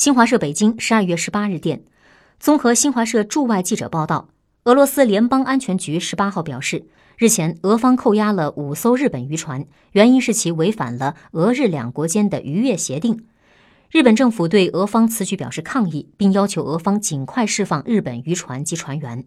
新华社北京十二月十八日电综合新华社驻外记者报道俄罗斯联邦安全局十八号表示日前俄方扣押了五艘日本渔船原因是其违反了俄日两国间的渔业协定。日本政府对俄方此举表示抗议并要求俄方尽快释放日本渔船及船员。